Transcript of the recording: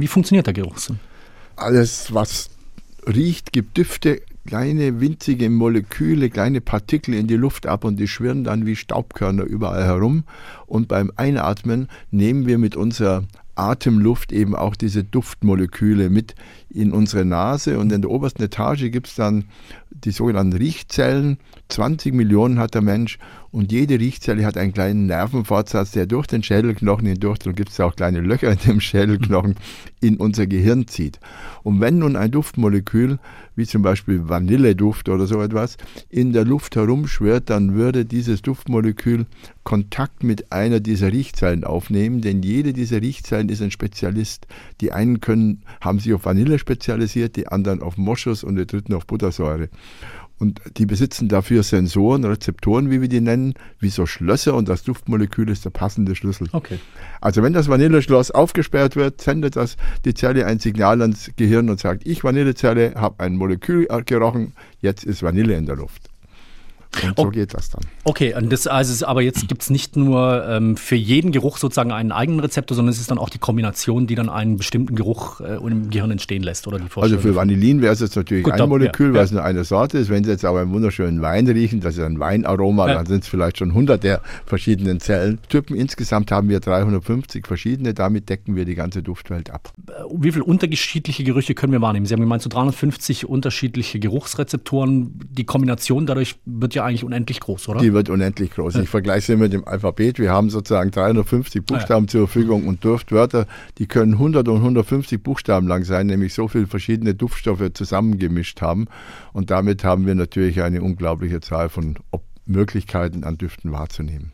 Wie funktioniert der Geruchssinn? Alles, was riecht, gibt Düfte, kleine winzige Moleküle, kleine Partikel in die Luft ab und die schwirren dann wie Staubkörner überall herum. Und beim Einatmen nehmen wir mit unserer Atemluft eben auch diese Duftmoleküle mit in unsere Nase und in der obersten Etage gibt es dann die sogenannten Riechzellen. 20 Millionen hat der Mensch und jede Riechzelle hat einen kleinen Nervenfortsatz, der durch den Schädelknochen hindurch, und gibt es auch kleine Löcher in dem Schädelknochen, in unser Gehirn zieht. Und wenn nun ein Duftmolekül, wie zum Beispiel Vanilleduft oder so etwas, in der Luft herumschwirrt, dann würde dieses Duftmolekül Kontakt mit einer dieser Riechzellen aufnehmen, denn jede dieser Riechzellen ist ein Spezialist. Die einen können, haben sich auf Vanille spezialisiert, die anderen auf Moschus und die dritten auf Buttersäure. Und die besitzen dafür Sensoren, Rezeptoren, wie wir die nennen, wie so Schlösser und das Duftmolekül ist der passende Schlüssel. Okay. Also wenn das Vanilleschloss aufgesperrt wird, sendet das die Zelle ein Signal ans Gehirn und sagt, ich Vanillezelle habe ein Molekül gerochen, jetzt ist Vanille in der Luft. Und so geht das dann. Okay, und das, also, aber jetzt gibt es nicht nur ähm, für jeden Geruch sozusagen einen eigenen Rezeptor, sondern es ist dann auch die Kombination, die dann einen bestimmten Geruch äh, im Gehirn entstehen lässt, oder die Also für Vanillin wäre es jetzt natürlich Gut, ein dann, Molekül, ja, weil es nur eine Sorte ist. Wenn Sie jetzt aber einen wunderschönen Wein riechen, das ist ein Weinaroma, ja. dann sind es vielleicht schon 100 der verschiedenen Zellentypen. Insgesamt haben wir 350 verschiedene, damit decken wir die ganze Duftwelt ab. Äh, wie viele unterschiedliche Gerüche können wir wahrnehmen? Sie haben gemeint, so 350 unterschiedliche Geruchsrezeptoren. Die Kombination dadurch wird ja eigentlich unendlich groß, oder? Die wird unendlich groß. Ich vergleiche sie mit dem Alphabet. Wir haben sozusagen 350 Buchstaben ja. zur Verfügung und Duftwörter, die können 100 und 150 Buchstaben lang sein, nämlich so viele verschiedene Duftstoffe zusammengemischt haben. Und damit haben wir natürlich eine unglaubliche Zahl von Möglichkeiten an Düften wahrzunehmen.